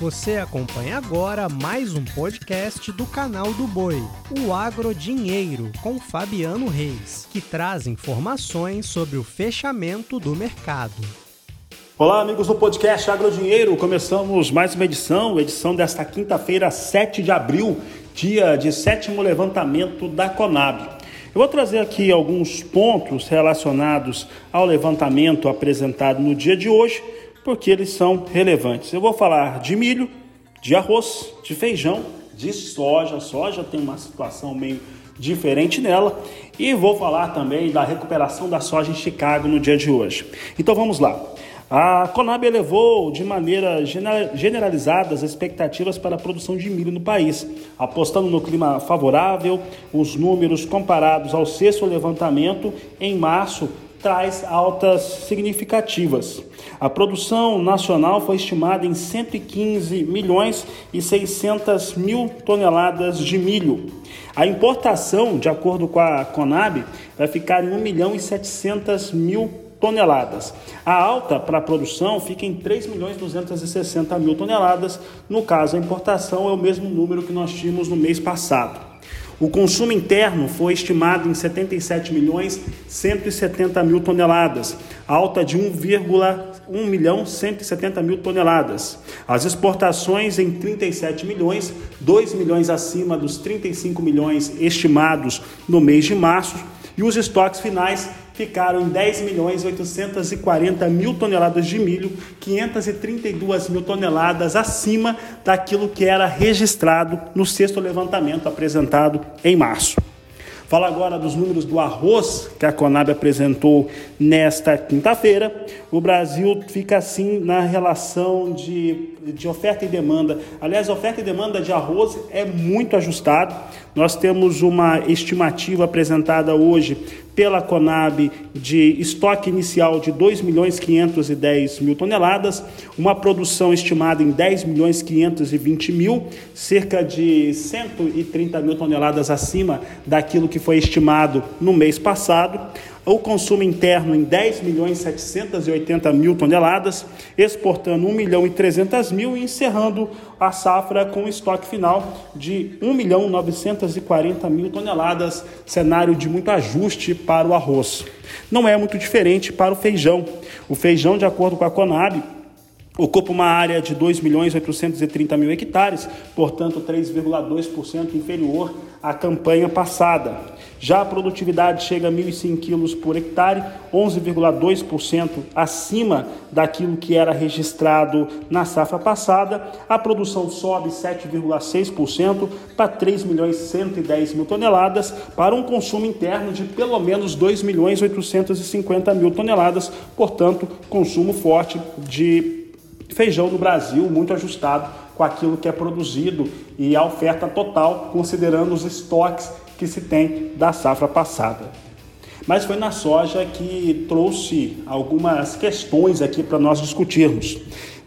Você acompanha agora mais um podcast do canal do Boi, o Agro Dinheiro, com Fabiano Reis, que traz informações sobre o fechamento do mercado. Olá, amigos do podcast Agro Dinheiro. Começamos mais uma edição, edição desta quinta-feira, 7 de abril, dia de sétimo levantamento da Conab. Eu vou trazer aqui alguns pontos relacionados ao levantamento apresentado no dia de hoje porque eles são relevantes. Eu vou falar de milho, de arroz, de feijão, de soja. Soja tem uma situação meio diferente nela e vou falar também da recuperação da soja em Chicago no dia de hoje. Então vamos lá. A Conab elevou de maneira generalizada as expectativas para a produção de milho no país, apostando no clima favorável. Os números comparados ao sexto levantamento em março traz altas significativas. A produção nacional foi estimada em 115 milhões e 600 mil toneladas de milho. A importação, de acordo com a Conab, vai ficar em 1 milhão e 700 mil toneladas. A alta para a produção fica em 3 milhões 260 mil toneladas. No caso, a importação é o mesmo número que nós tínhamos no mês passado. O consumo interno foi estimado em 77 milhões 170 mil toneladas, alta de 1,1 milhão 170 mil toneladas. As exportações em 37 milhões, 2 milhões acima dos 35 milhões estimados no mês de março, e os estoques finais ficaram em 10 milhões 840 mil toneladas de milho, 532 mil toneladas acima daquilo que era registrado no sexto levantamento apresentado em março. Fala agora dos números do arroz que a Conab apresentou nesta quinta-feira. O Brasil fica assim na relação de, de oferta e demanda. Aliás, oferta e demanda de arroz é muito ajustado. Nós temos uma estimativa apresentada hoje pela Conab de estoque inicial de 2 milhões 510 mil toneladas, uma produção estimada em 10 milhões 520 mil, cerca de 130 mil toneladas acima daquilo que foi estimado no mês passado o consumo interno em 10 milhões 780 mil toneladas, exportando 1 milhão e 300 mil e encerrando a safra com estoque final de 1 milhão 940 mil toneladas, cenário de muito ajuste para o arroz. Não é muito diferente para o feijão. O feijão, de acordo com a Conab, ocupa uma área de 2 milhões 830 mil hectares, portanto 3,2% inferior à campanha passada. Já a produtividade chega a 1.100 quilos por hectare, 11,2% acima daquilo que era registrado na safra passada. A produção sobe 7,6% para 3 milhões 110 mil toneladas, para um consumo interno de pelo menos 2 milhões 850 mil toneladas, portanto, consumo forte de feijão no Brasil, muito ajustado com aquilo que é produzido e a oferta total, considerando os estoques que se tem da safra passada. Mas foi na soja que trouxe algumas questões aqui para nós discutirmos.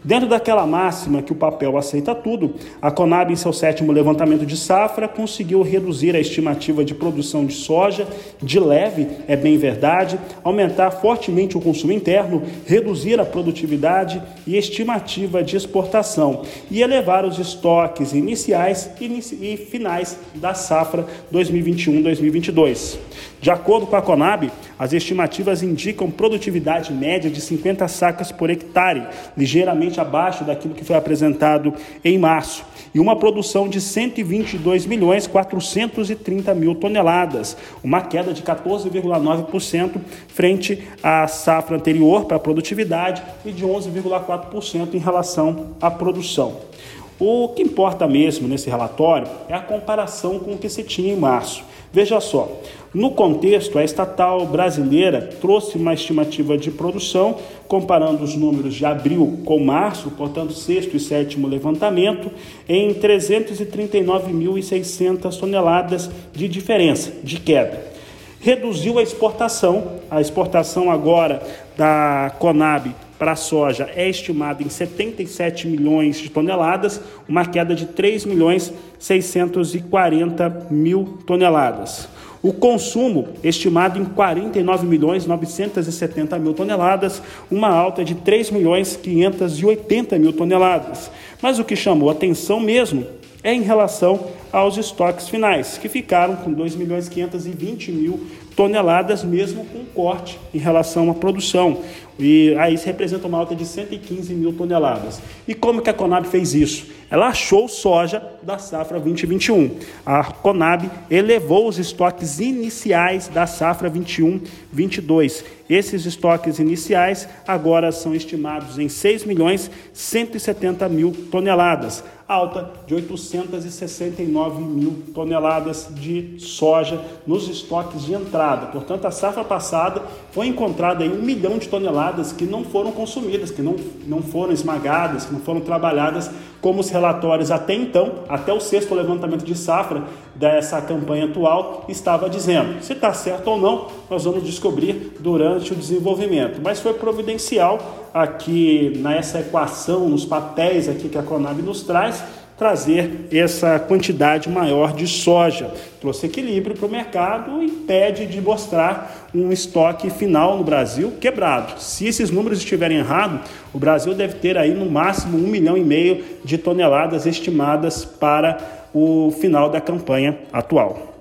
Dentro daquela máxima que o papel aceita tudo, a Conab, em seu sétimo levantamento de safra, conseguiu reduzir a estimativa de produção de soja de leve, é bem verdade, aumentar fortemente o consumo interno, reduzir a produtividade e estimativa de exportação e elevar os estoques iniciais e finais da safra 2021-2022. De acordo com a Conab, as estimativas indicam produtividade média de 50 sacas por hectare, ligeiramente abaixo daquilo que foi apresentado em março, e uma produção de 122 milhões 430 mil toneladas, uma queda de 14,9% frente à safra anterior para a produtividade e de 11,4% em relação à produção. O que importa mesmo nesse relatório é a comparação com o que se tinha em março. Veja só, no contexto, a estatal brasileira trouxe uma estimativa de produção, comparando os números de abril com março, portanto, sexto e sétimo levantamento, em 339.600 toneladas de diferença, de queda. Reduziu a exportação, a exportação agora da Conab para a soja é estimada em 77 milhões de toneladas, uma queda de 3 milhões 640 mil toneladas. O consumo estimado em 49 milhões 970 mil toneladas, uma alta de 3 milhões 580 mil toneladas. Mas o que chamou atenção mesmo é em relação aos estoques finais, que ficaram com 2 milhões 520 mil toneladas, mesmo com corte em relação à produção. E aí isso representa uma alta de 115 mil toneladas. E como que a Conab fez isso? Ela achou soja da safra 2021. A Conab elevou os estoques iniciais da safra 21-22. Esses estoques iniciais agora são estimados em 6 milhões 170 mil toneladas alta de 869 mil toneladas de soja nos estoques de entrada. Portanto, a safra passada foi encontrada aí um milhão de toneladas que não foram consumidas, que não, não foram esmagadas, que não foram trabalhadas, como os relatórios até então, até o sexto levantamento de safra dessa campanha atual, estava dizendo. Se está certo ou não, nós vamos descobrir durante o desenvolvimento. Mas foi providencial aqui nessa equação, nos papéis aqui que a Conab nos traz, trazer essa quantidade maior de soja. Trouxe equilíbrio para o mercado e impede de mostrar um estoque final no Brasil quebrado. Se esses números estiverem errados, o Brasil deve ter aí no máximo um milhão e meio de toneladas estimadas para o final da campanha atual.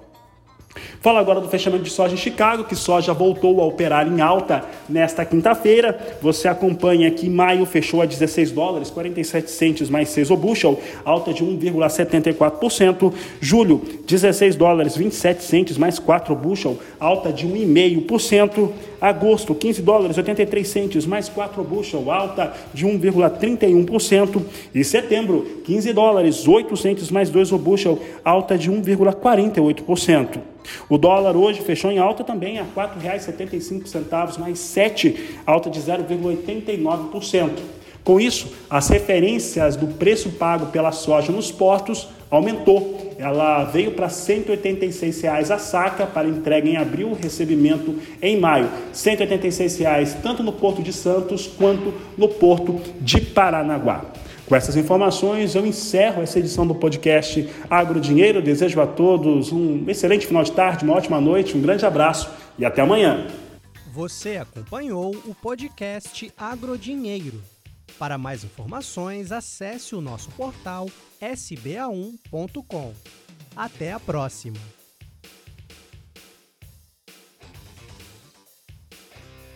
Fala agora do fechamento de soja em Chicago, que soja voltou a operar em alta nesta quinta-feira. Você acompanha que maio fechou a 16 dólares, 47 centes mais 6 o bushel, alta de 1,74%. Julho, 16 dólares, 27 centes mais 4 o bushel, alta de 1,5%. Agosto, 15 dólares, 83 centes mais 4 o bushel, alta de 1,31%. E setembro, 15 dólares, 8 centes mais 2 o bushel, alta de 1,48%. O dólar hoje fechou em alta também a R$ 4,75 mais 7, alta de 0,89%. Com isso, as referências do preço pago pela soja nos portos aumentou. Ela veio para 186 reais a saca para entrega em abril, recebimento em maio. 186 reais tanto no Porto de Santos quanto no Porto de Paranaguá. Com essas informações, eu encerro essa edição do podcast Agro Dinheiro. desejo a todos um excelente final de tarde, uma ótima noite, um grande abraço e até amanhã. Você acompanhou o podcast Agrodinheiro. Para mais informações, acesse o nosso portal sba1.com. Até a próxima!